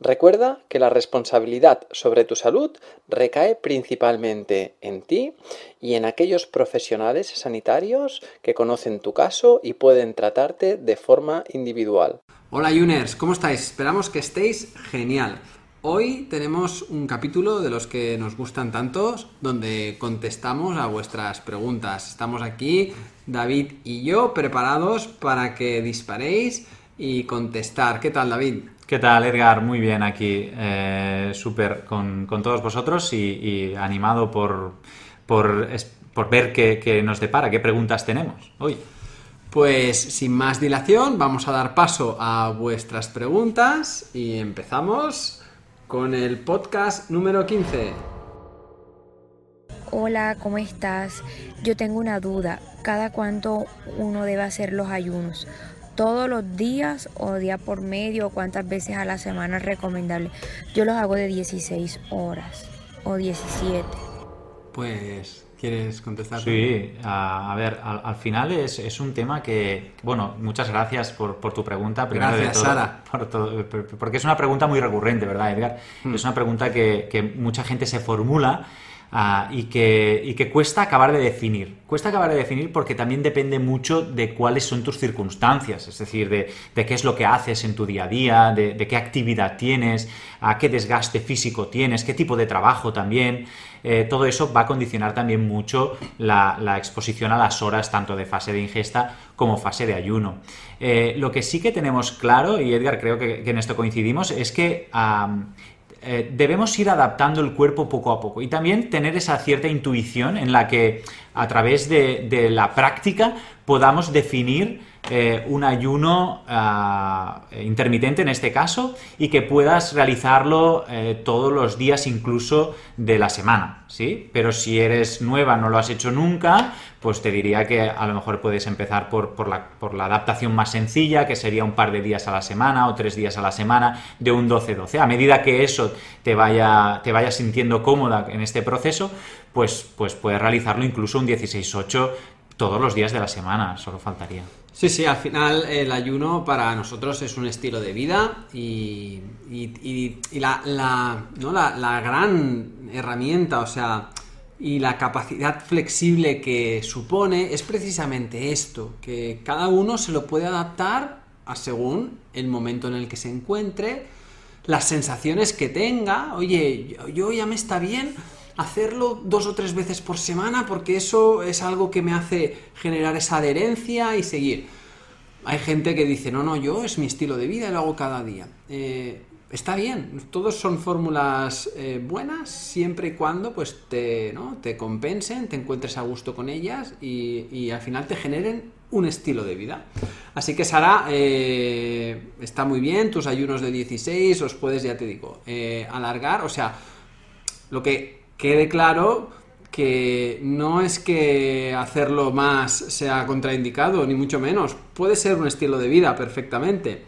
Recuerda que la responsabilidad sobre tu salud recae principalmente en ti y en aquellos profesionales sanitarios que conocen tu caso y pueden tratarte de forma individual. Hola Juners, ¿cómo estáis? Esperamos que estéis genial. Hoy tenemos un capítulo de los que nos gustan tantos, donde contestamos a vuestras preguntas. Estamos aquí, David y yo, preparados para que disparéis y contestar. ¿Qué tal, David? ¿Qué tal, Edgar? Muy bien aquí, eh, súper con, todos vosotros y, animado por, por, ver qué, nos depara, qué preguntas tenemos hoy. Pues sin más dilación, vamos a dar paso a vuestras preguntas y empezamos con el podcast número 15. Hola, ¿cómo estás? Yo tengo una duda. ¿Cada cuánto uno debe hacer los ayunos? Todos los días o día por medio o cuántas veces a la semana es recomendable. Yo los hago de 16 horas o 17. Pues, ¿quieres contestar? Sí, a, ver, al, final es, es, un tema que, bueno, muchas gracias por, por tu pregunta. Primero gracias, Sara. porque es una pregunta muy recurrente, ¿verdad, Edgar? Hmm. Es una pregunta que, que mucha gente se formula Ah, y, que, que, cuesta acabar de definir. Cuesta acabar de definir porque también depende mucho de cuáles son tus circunstancias, es decir, de, qué es lo que haces en tu día a día, de, qué actividad tienes, a qué desgaste físico tienes, qué tipo de trabajo también. Eh, todo eso va a condicionar también mucho la, exposición a las horas, tanto de fase de ingesta como fase de ayuno. Eh, lo que sí que tenemos claro, y Edgar creo que, en esto coincidimos, es que eh, debemos ir adaptando el cuerpo poco a poco y también tener esa cierta intuición en la que a través de la práctica podamos definir eh, un ayuno ah, intermitente en este caso y que puedas realizarlo eh, todos los días incluso de la semana, ¿sí? Pero si eres nueva, no lo has hecho nunca, pues te diría que a lo mejor puedes empezar por, la, por la adaptación más sencilla, que sería un par de días a la semana o tres días a la semana de un 12-12. A medida que eso te vaya, te vaya sintiendo cómoda en este proceso, pues, pues puedes realizarlo incluso un 16-8 todos los días de la semana, solo faltaría. Sí, sí, al final el ayuno para nosotros es un estilo de vida y, la, la, ¿no? la, gran herramienta, o sea, y la capacidad flexible que supone es precisamente esto, que cada uno se lo puede adaptar a según el momento en el que se encuentre, las sensaciones que tenga, oye, yo ya me está bien, hacerlo dos o tres veces por semana porque eso es algo que me hace generar esa adherencia y seguir. Hay gente que dice, no, no, yo es mi estilo de vida y lo hago cada día. Eh, está bien, todos son fórmulas eh, buenas siempre y cuando pues te, ¿no? te compensen, te encuentres a gusto con ellas y, al final te generen un estilo de vida. Así que Sara, eh, está muy bien, tus ayunos de 16 os puedes, ya te digo, alargar, o sea, lo que quede claro que no es que hacerlo más sea contraindicado, ni mucho menos. Puede ser un estilo de vida perfectamente.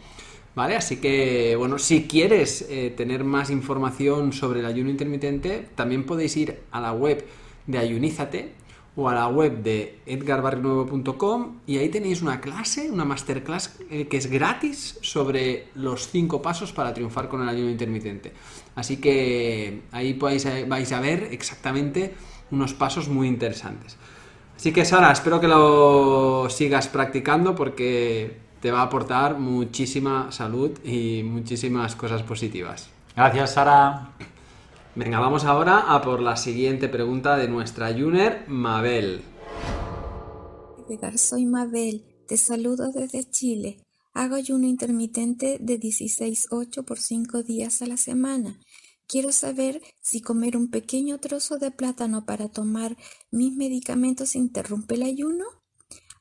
¿Vale? Así que, bueno, si quieres eh, tener más información sobre el ayuno intermitente, también podéis ir a la web de Ayunízate o a la web de edgarbarrinuevo.com y ahí tenéis una clase, una masterclass eh, que es gratis sobre los cinco pasos para triunfar con el ayuno intermitente. Así que ahí vais a, vais a ver exactamente unos pasos muy interesantes. Así que Sara, espero que lo sigas practicando porque te va a aportar muchísima salud y muchísimas cosas positivas. Gracias, Sara. Venga, vamos ahora a por la siguiente pregunta de nuestra Juner, Mabel. soy Mabel, te saludo desde Chile. Hago ayuno intermitente de 16-8 por 5 días a la semana. Quiero saber si comer un pequeño trozo de plátano para tomar mis medicamentos interrumpe el ayuno.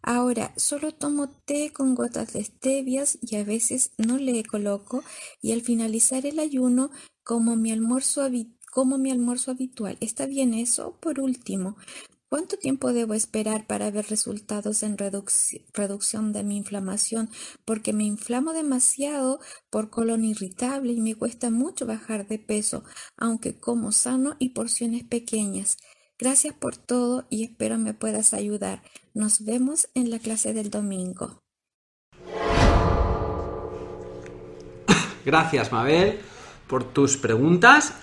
Ahora, solo tomo té con gotas de stevias y a veces no le coloco y al finalizar el ayuno como mi almuerzo, como mi almuerzo habitual. ¿Está bien eso? Por último, ¿Cuánto tiempo debo esperar para ver resultados en reducción de mi inflamación? Porque me inflamo demasiado por colon irritable y me cuesta mucho bajar de peso, aunque como sano y porciones pequeñas. Gracias por todo y espero me puedas ayudar. Nos vemos en la clase del domingo. Gracias, Mabel, por tus preguntas.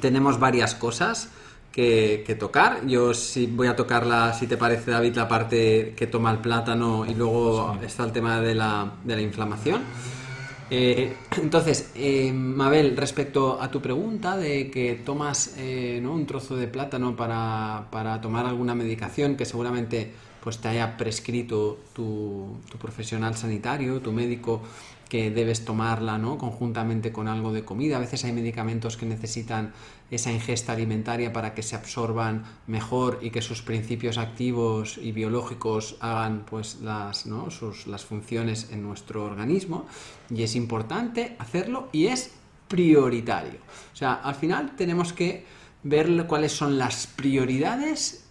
Tenemos varias cosas que, tocar. Yo sí voy a tocarla, si te parece, David, la parte que toma el plátano y luego está el tema de la, de la inflamación. Eh, entonces, eh, Mabel, respecto a tu pregunta de que tomas eh, un trozo de plátano para, para, tomar alguna medicación que seguramente pues, te haya prescrito tu, tu profesional sanitario, tu médico, que debes tomarla ¿no? conjuntamente con algo de comida. A veces hay medicamentos que necesitan esa ingesta alimentaria para que se absorban mejor y que sus principios activos y biológicos hagan pues, las, ¿no? sus, las funciones en nuestro organismo. Y es importante hacerlo y es prioritario. O sea, al final tenemos que ver cuáles son las prioridades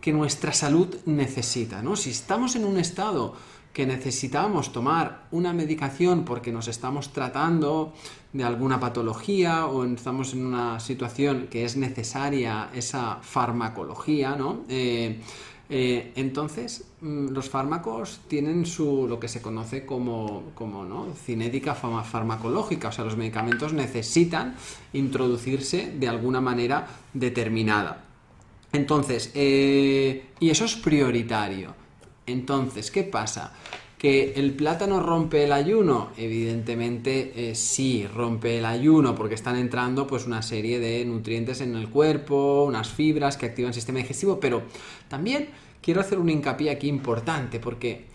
que nuestra salud necesita. ¿no? Si estamos en un estado que necesitamos tomar una medicación porque nos estamos tratando de alguna patología o estamos en una situación que es necesaria esa farmacología, ¿no? Eh, eh, entonces, mm, los fármacos tienen su lo que se conoce como, como ¿no? cinética farmacológica, o sea, los medicamentos necesitan introducirse de alguna manera determinada. Entonces, eh, y eso es prioritario. Entonces, ¿qué pasa? ¿Que el plátano rompe el ayuno? Evidentemente eh, sí, rompe el ayuno porque están entrando pues una serie de nutrientes en el cuerpo, unas fibras que activan el sistema digestivo, pero también quiero hacer un hincapié aquí importante porque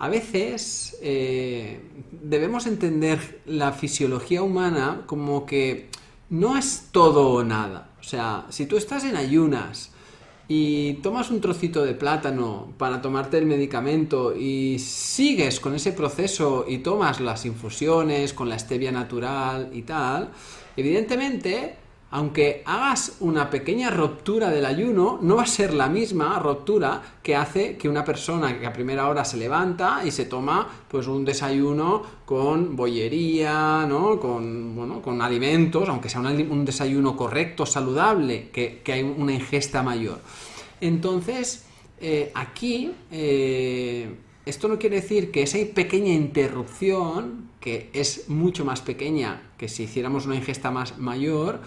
a veces eh, debemos entender la fisiología humana como que no es todo o nada. O sea, si tú estás en ayunas, y tomas un trocito de plátano para tomarte el medicamento y sigues con ese proceso y tomas las infusiones con la stevia natural y tal, evidentemente, aunque hagas una pequeña ruptura del ayuno, no va a ser la misma ruptura que hace que una persona que a primera hora se levanta y se toma pues un desayuno con bollería, ¿no? Con, bueno, con alimentos, aunque sea un, desayuno correcto, saludable, que, hay una ingesta mayor. Entonces, eh, aquí, eh, esto no quiere decir que esa pequeña interrupción, que es mucho más pequeña que si hiciéramos una ingesta más mayor,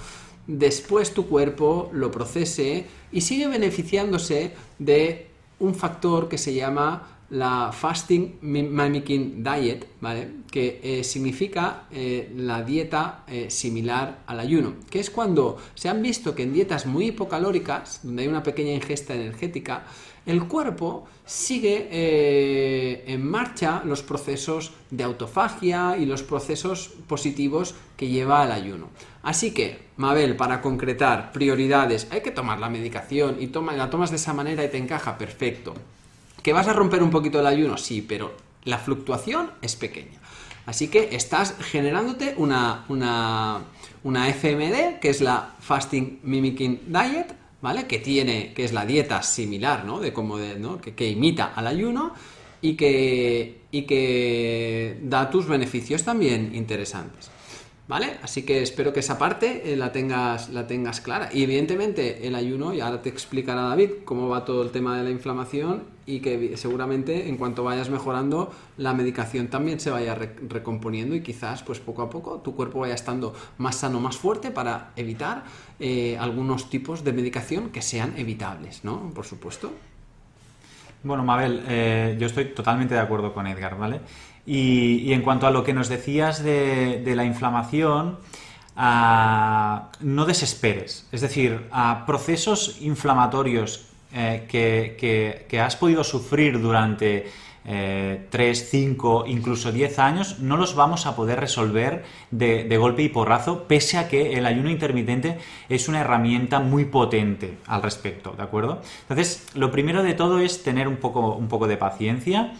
después tu cuerpo lo procese y sigue beneficiándose de un factor que se llama la Fasting Mimicking Diet, ¿vale? que eh, significa eh, la dieta eh, similar al ayuno, que es cuando se han visto que en dietas muy hipocalóricas, donde hay una pequeña ingesta energética, el cuerpo sigue en marcha los procesos de autofagia y los procesos positivos que lleva al ayuno. Así que, Mabel, para concretar prioridades, hay que tomar la medicación y la tomas de esa manera y te encaja, perfecto. ¿Que vas a romper un poquito el ayuno? Sí, pero la fluctuación es pequeña. Así que estás generándote una, una, una FMD, que es la Fasting Mimicking Diet, ¿vale? Que tiene, que es la dieta similar, ¿no? De como de, ¿no? Que, que, imita al ayuno y que, y que da tus beneficios también interesantes. ¿Vale? Así que espero que esa parte eh, la, tengas, la tengas clara. Y evidentemente el ayuno, y ahora te explicará David cómo va todo el tema de la inflamación y que seguramente en cuanto vayas mejorando la medicación también se vaya recomponiendo y quizás pues poco a poco tu cuerpo vaya estando más sano, más fuerte para evitar eh, algunos tipos de medicación que sean evitables, ¿no? Por supuesto. Bueno, Mabel, eh, yo estoy totalmente de acuerdo con Edgar, ¿vale? Y, en cuanto a lo que nos decías de, la inflamación, ah, no desesperes. Es decir, a procesos inflamatorios eh, que, has podido sufrir durante 3, 5, incluso 10 años, no los vamos a poder resolver de, golpe y porrazo, pese a que el ayuno intermitente es una herramienta muy potente al respecto, ¿de acuerdo? Entonces, lo primero de todo es tener un poco de paciencia,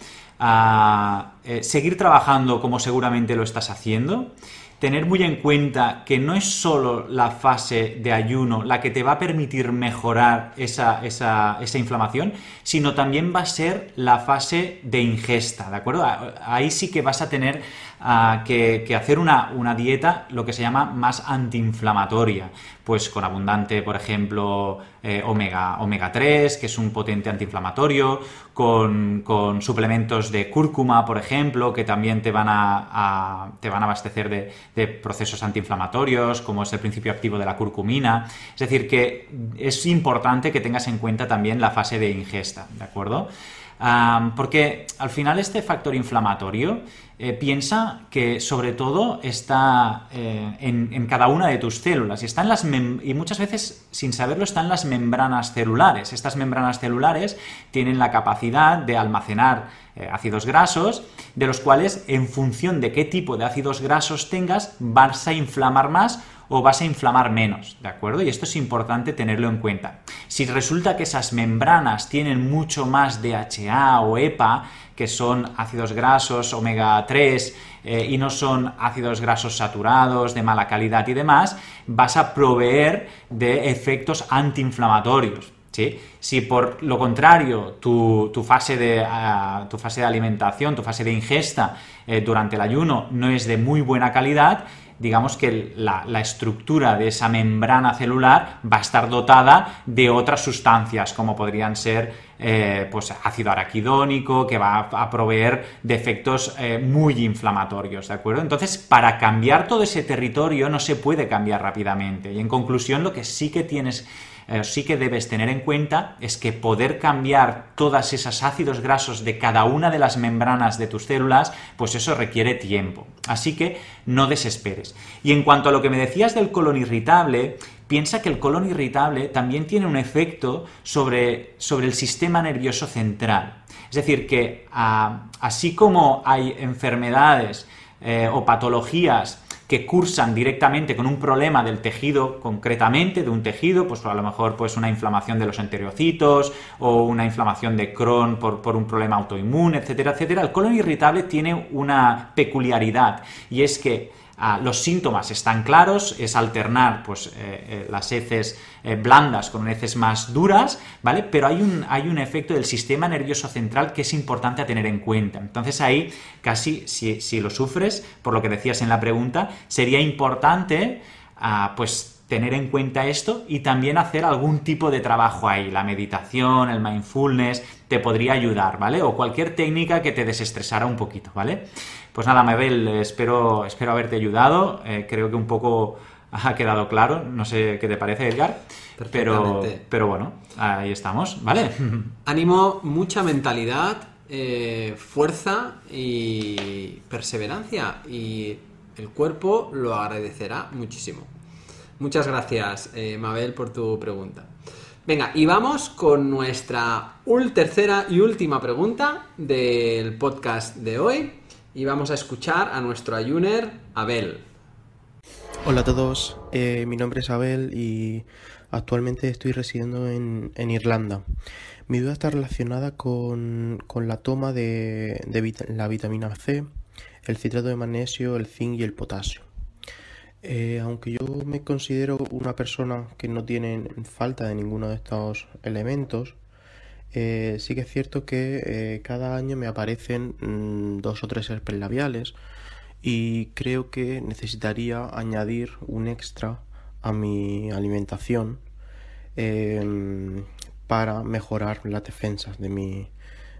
a, eh, seguir trabajando como seguramente lo estás haciendo, tener muy en cuenta que no es solo la fase de ayuno la que te va a permitir mejorar esa, inflamación, sino también va a ser la fase de ingesta, ¿de acuerdo? Ahí sí que vas a tener ah, que, hacer una, una, dieta, lo que se llama más antiinflamatoria, pues con abundante, por ejemplo, eh, omega, omega 3, que es un potente antiinflamatorio, con, suplementos de cúrcuma, por ejemplo, que también te van a, te van a abastecer de, de, procesos antiinflamatorios, como es el principio activo de la curcumina. Es decir, que es importante que tengas en cuenta también la fase de ingesta, ¿de acuerdo? porque al final este factor inflamatorio eh, piensa que sobre todo está eh, en, cada una de tus células y, las y muchas veces sin saberlo están las membranas celulares. Estas membranas celulares tienen la capacidad de almacenar eh, ácidos grasos, de los cuales en función de qué tipo de ácidos grasos tengas vas a inflamar más o vas a inflamar menos, ¿de acuerdo? Y esto es importante tenerlo en cuenta. Si resulta que esas membranas tienen mucho más DHA o EPA, que son ácidos grasos omega 3 eh, y no son ácidos grasos saturados de mala calidad y demás, vas a proveer de efectos antiinflamatorios. ¿Sí? Si por lo contrario tu, fase, de, ah, tu fase de alimentación, tu fase de ingesta eh, durante el ayuno no es de muy buena calidad, digamos que la, estructura de esa membrana celular va a estar dotada de otras sustancias, como podrían ser eh, pues ácido araquidónico, que va a, proveer de efectos eh, muy inflamatorios, ¿de acuerdo? Entonces, para cambiar todo ese territorio no se puede cambiar rápidamente. Y en conclusión, lo que sí que tienes eh, sí que debes tener en cuenta es que poder cambiar todas esas ácidos grasos de cada una de las membranas de tus células, pues eso requiere tiempo. Así que no desesperes. Y en cuanto a lo que me decías del colon irritable, piensa que el colon irritable también tiene un efecto sobre, sobre el sistema nervioso central. Es decir, que ah, así como hay enfermedades eh, o patologías que cursan directamente con un problema del tejido concretamente, de un tejido, pues a lo mejor pues una inflamación de los enterocitos o una inflamación de Crohn por, por un problema autoinmune, etcétera, etcétera. El colon irritable tiene una peculiaridad y es que Ah, los síntomas están claros, es alternar pues, eh, eh, las heces eh, blandas con heces más duras, ¿vale? Pero hay un, hay un efecto del sistema nervioso central que es importante a tener en cuenta. Entonces ahí casi, si, si lo sufres, por lo que decías en la pregunta, sería importante ah, pues tener en cuenta esto y también hacer algún tipo de trabajo ahí. La meditación, el mindfulness, te podría ayudar, ¿vale? O cualquier técnica que te desestresara un poquito, ¿vale? Pues nada, Mabel, espero, espero haberte ayudado. Eh, creo que un poco ha quedado claro. No sé qué te parece, Edgar. Pero, pero bueno, ahí estamos, ¿vale? Ánimo, mucha mentalidad, eh, fuerza y perseverancia. Y el cuerpo lo agradecerá muchísimo. Muchas gracias, eh, Mabel, por tu pregunta. Venga, y vamos con nuestra tercera y última pregunta del podcast de hoy. Y vamos a escuchar a nuestro ayuner, Abel. Hola a todos, eh, mi nombre es Abel y actualmente estoy residiendo en, Irlanda. Mi duda está relacionada con, la toma de, de la vitamina C, el citrato de magnesio, el zinc y el potasio. Eh, aunque yo me considero una persona que no tiene falta de ninguno de estos elementos, eh, sí que es cierto que eh, cada año me aparecen mm, dos o tres herpes labiales y creo que necesitaría añadir un extra a mi alimentación em, para mejorar las defensas de mi,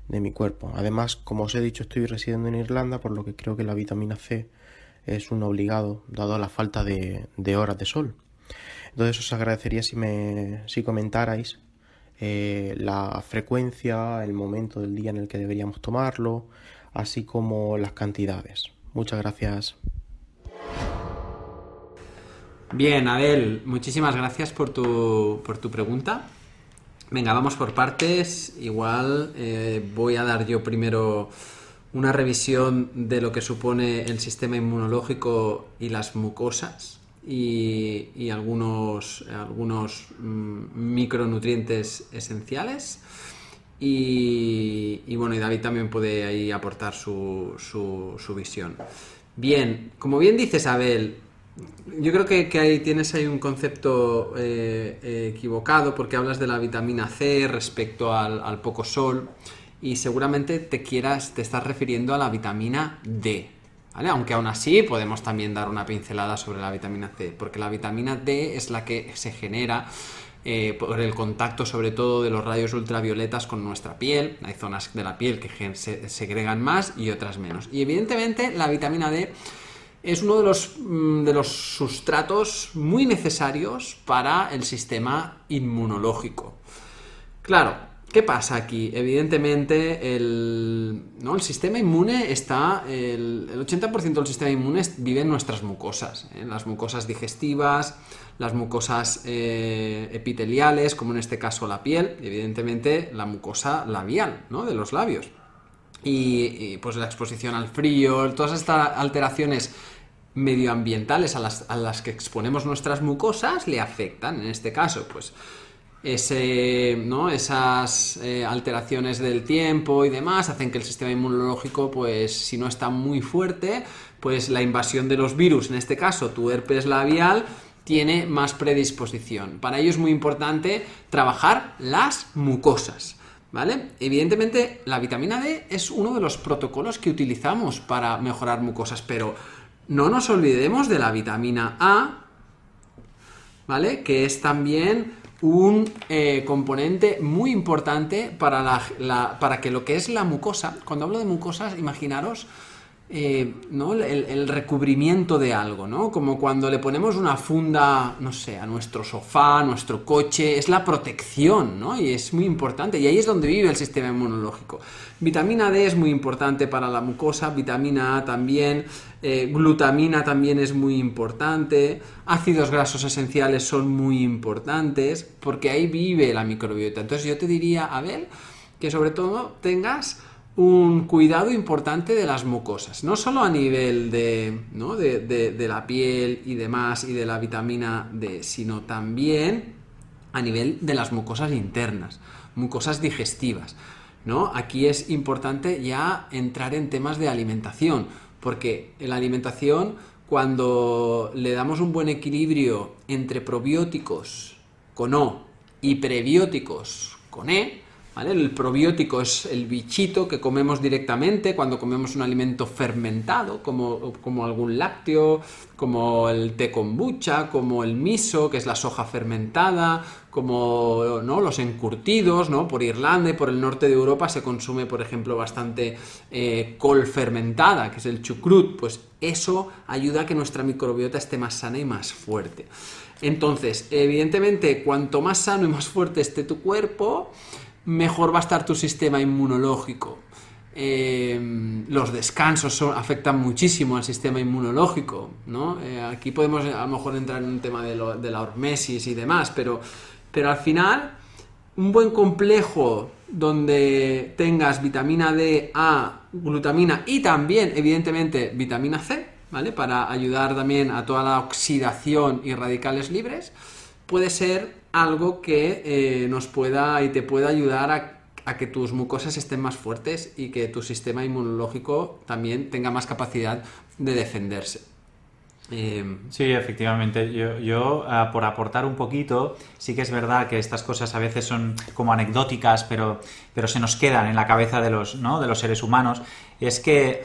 de mi cuerpo. Además, como os he dicho, estoy residiendo en Irlanda, por lo que creo que la vitamina C es un obligado dado la falta de, horas de sol. Entonces os agradecería si me si comentarais eh, la frecuencia, el momento del día en el que deberíamos tomarlo, así como las cantidades. Muchas gracias. Bien, Abel, muchísimas gracias por tu, por tu pregunta. Venga, vamos por partes. Igual eh, voy a dar yo primero una revisión de lo que supone el sistema inmunológico y las mucosas y, algunos, algunos mm, micronutrientes esenciales. Y, bueno, y David también puede ahí aportar su, su, visión. Bien, como bien dices, Abel, yo creo que, ahí tienes ahí un concepto eh, equivocado porque hablas de la vitamina C respecto al, poco sol y seguramente te quieras, te estás refiriendo a la vitamina D. ¿Vale? Aunque aún así podemos también dar una pincelada sobre la vitamina C, porque la vitamina D es la que se genera eh, por el contacto sobre todo de los rayos ultravioletas con nuestra piel. Hay zonas de la piel que se segregan más y otras menos. Y evidentemente la vitamina D es uno de los, mm, de los sustratos muy necesarios para el sistema inmunológico. Claro, ¿qué pasa aquí? Evidentemente, el, ¿no? el sistema inmune está. El, 80% del sistema inmune vive en nuestras mucosas, en las mucosas digestivas, las mucosas eh, epiteliales, como en este caso la piel, y evidentemente la mucosa labial, ¿no? De los labios. Y, pues la exposición al frío, todas estas alteraciones medioambientales a las, que exponemos nuestras mucosas le afectan. En este caso, pues esas eh, alteraciones del tiempo y demás hacen que el sistema inmunológico, pues si no está muy fuerte, pues la invasión de los virus, en este caso tu herpes labial, tiene más predisposición. Para ello es muy importante trabajar las mucosas. ¿Vale? Evidentemente, la vitamina D es uno de los protocolos que utilizamos para mejorar mucosas, pero no nos olvidemos de la vitamina A, ¿vale? Que es también un eh, componente muy importante para, para que lo que es la mucosa, cuando hablo de mucosas, imaginaros eh, ¿no? El, recubrimiento de algo, ¿no? Como cuando le ponemos una funda, no sé, a nuestro sofá, a nuestro coche, es la protección, ¿no? Y es muy importante, y ahí es donde vive el sistema inmunológico. Vitamina D es muy importante para la mucosa, vitamina A también, eh, glutamina también es muy importante, ácidos grasos esenciales son muy importantes, porque ahí vive la microbiota. Entonces yo te diría, Abel, que sobre todo tengas un cuidado importante de las mucosas, no solo a nivel de, ¿no? de, la piel y demás y de la vitamina D, sino también a nivel de las mucosas internas, mucosas digestivas. ¿no? Aquí es importante ya entrar en temas de alimentación, porque en la alimentación, cuando le damos un buen equilibrio entre probióticos con O y prebióticos con E, el probiótico es el bichito que comemos directamente cuando comemos un alimento fermentado, como, algún lácteo, como el té kombucha, como el miso, que es la soja fermentada, como ¿no? los encurtidos, ¿no? Por Irlanda y por el norte de Europa se consume, por ejemplo, bastante eh, col fermentada, que es el chucrut. Pues eso ayuda a que nuestra microbiota esté más sana y más fuerte. Entonces, evidentemente, cuanto más sano y más fuerte esté tu cuerpo, mejor va a estar tu sistema inmunológico. Eh, los descansos afectan muchísimo al sistema inmunológico, ¿no? Eh, aquí podemos a lo mejor entrar en un tema de, la hormesis y demás, pero, pero al final un buen complejo donde tengas vitamina D, A, glutamina y también, evidentemente, vitamina C, ¿vale? Para ayudar también a toda la oxidación y radicales libres, puede ser algo que eh, nos pueda y te pueda ayudar a, que tus mucosas estén más fuertes y que tu sistema inmunológico también tenga más capacidad de defenderse. Em, sí, efectivamente. Yo, ah, por aportar un poquito, sí que es verdad que estas cosas a veces son como anecdóticas, pero, pero se nos quedan en la cabeza de los, ¿no? de los seres humanos. Es que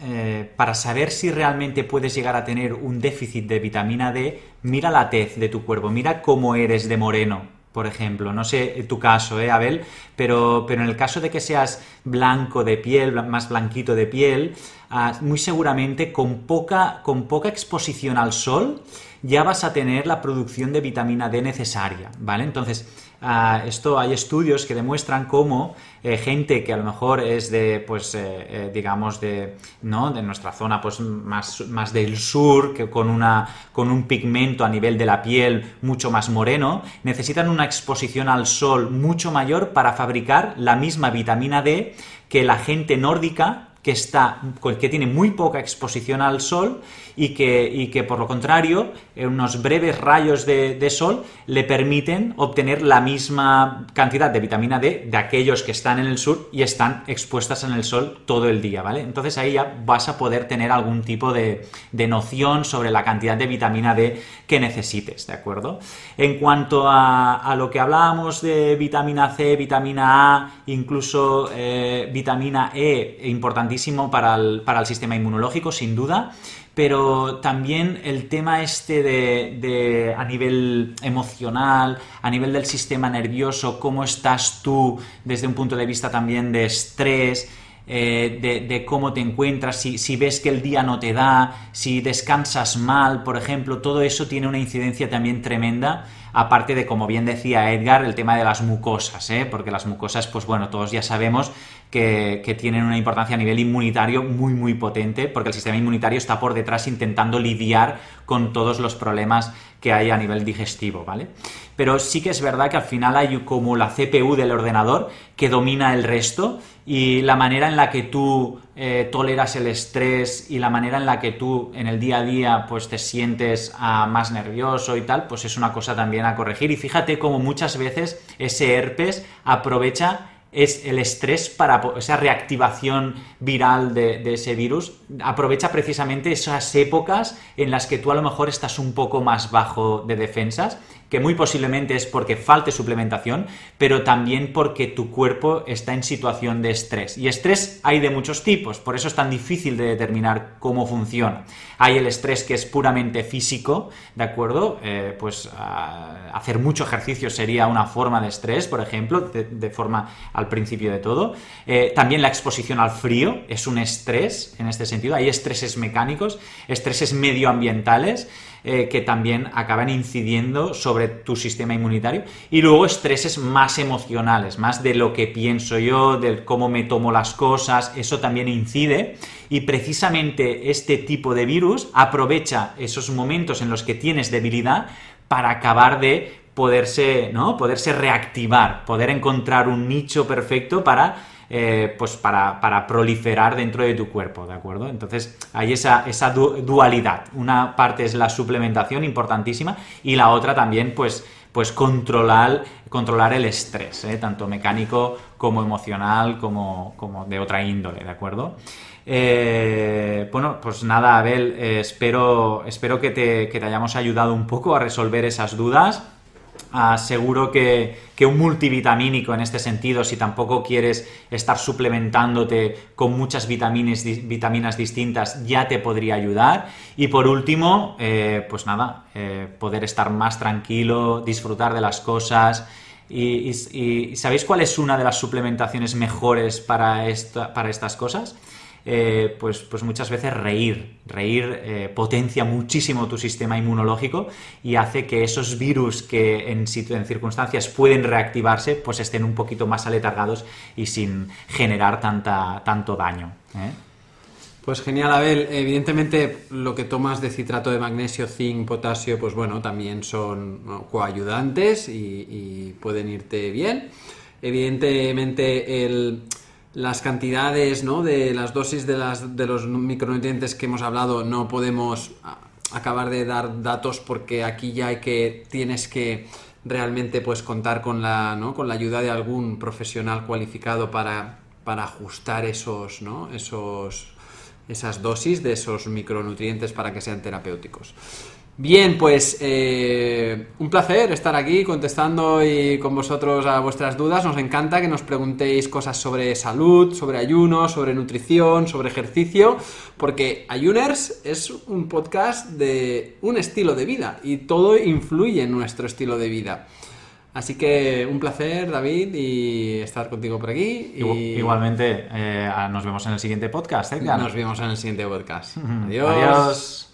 eh, para saber si realmente puedes llegar a tener un déficit de vitamina D, mira la tez de tu cuerpo, mira cómo eres de moreno, por ejemplo. No sé tu caso, ¿eh, Abel? Pero, pero en el caso de que seas blanco de piel, más blanquito de piel, ah, muy seguramente con poca, con poca exposición al sol ya vas a tener la producción de vitamina D necesaria, ¿vale? Entonces, ah, esto hay estudios que demuestran cómo eh, gente que a lo mejor es de, pues, eh, eh, digamos, de, ¿no? de nuestra zona pues, más, más del sur, que con, una, con un pigmento a nivel de la piel mucho más moreno, necesitan una exposición al sol mucho mayor para fabricar la misma vitamina D que la gente nórdica que, está, que tiene muy poca exposición al sol y que, y que por lo contrario, unos breves rayos de, sol le permiten obtener la misma cantidad de vitamina D de aquellos que están en el sur y están expuestas en el sol todo el día, ¿vale? Entonces ahí ya vas a poder tener algún tipo de, noción sobre la cantidad de vitamina D que necesites, ¿de acuerdo? En cuanto a, lo que hablábamos de vitamina C, vitamina A, incluso eh, vitamina E, importantísimo para el, para el sistema inmunológico, sin duda pero también el tema este de, a nivel emocional, a nivel del sistema nervioso, cómo estás tú desde un punto de vista también de estrés, eh, de, cómo te encuentras, si, si, ves que el día no te da, si descansas mal, por ejemplo, todo eso tiene una incidencia también tremenda aparte de, como bien decía Edgar, el tema de las mucosas, ¿eh? porque las mucosas, pues bueno, todos ya sabemos que, tienen una importancia a nivel inmunitario muy, muy potente, porque el sistema inmunitario está por detrás intentando lidiar con todos los problemas que hay a nivel digestivo, ¿vale? Pero sí que es verdad que al final hay como la CPU del ordenador que domina el resto y la manera en la que tú eh, toleras el estrés y la manera en la que tú en el día a día pues te sientes ah, más nervioso y tal, pues es una cosa también a corregir. Y fíjate cómo muchas veces ese herpes aprovecha es el estrés para esa reactivación viral de, ese virus, aprovecha precisamente esas épocas en las que tú a lo mejor estás un poco más bajo de defensas que muy posiblemente es porque falte suplementación, pero también porque tu cuerpo está en situación de estrés. Y estrés hay de muchos tipos, por eso es tan difícil de determinar cómo funciona. Hay el estrés que es puramente físico, ¿de acuerdo? Eh, pues ah, hacer mucho ejercicio sería una forma de estrés, por ejemplo, de, forma al principio de todo. Eh, también la exposición al frío es un estrés en este sentido. Hay estreses mecánicos, estreses medioambientales. Eh, que también acaban incidiendo sobre tu sistema inmunitario. Y luego estreses más emocionales, más de lo que pienso yo, de cómo me tomo las cosas, eso también incide. Y precisamente este tipo de virus aprovecha esos momentos en los que tienes debilidad para acabar de poderse, ¿no? poderse reactivar, poder encontrar un nicho perfecto para eh, pues para, proliferar dentro de tu cuerpo, ¿de acuerdo? Entonces hay esa, esa dualidad. Una parte es la suplementación importantísima y la otra también, pues, pues controlar, controlar el estrés, ¿eh? tanto mecánico como emocional, como, como de otra índole, ¿de acuerdo? Eh, bueno, pues nada, Abel, espero, espero que te, que te hayamos ayudado un poco a resolver esas dudas. Ah, seguro que, un multivitamínico en este sentido, si tampoco quieres estar suplementándote con muchas vitaminas, vitaminas distintas, ya te podría ayudar. Y por último, eh, pues nada, eh, poder estar más tranquilo, disfrutar de las cosas. Y, ¿sabéis cuál es una de las suplementaciones mejores para, para estas cosas? Eh, pues, pues muchas veces reír. Reír eh, potencia muchísimo tu sistema inmunológico y hace que esos virus que en, en, circunstancias pueden reactivarse, pues estén un poquito más aletargados y sin generar tanta, tanto daño. ¿eh? Pues genial, Abel. Evidentemente, lo que tomas de citrato de magnesio, zinc, potasio, pues bueno, también son coayudantes y, y pueden irte bien. Evidentemente, el, las cantidades, ¿no? De las dosis de, las, de los micronutrientes que hemos hablado, no podemos acabar de dar datos porque aquí ya hay que, tienes que realmente pues contar con la, ¿no? con la ayuda de algún profesional cualificado para, para ajustar esos, ¿no? esos, esas dosis de esos micronutrientes para que sean terapéuticos. Bien, pues eh, un placer estar aquí contestando y con vosotros a vuestras dudas. Nos encanta que nos preguntéis cosas sobre salud, sobre ayuno, sobre nutrición, sobre ejercicio, porque Ayuners es un podcast de un estilo de vida y todo influye en nuestro estilo de vida. Así que un placer, David, y estar contigo por aquí. Igualmente, eh, nos vemos en el siguiente podcast. Nos vemos en el siguiente podcast. Adiós. Adiós.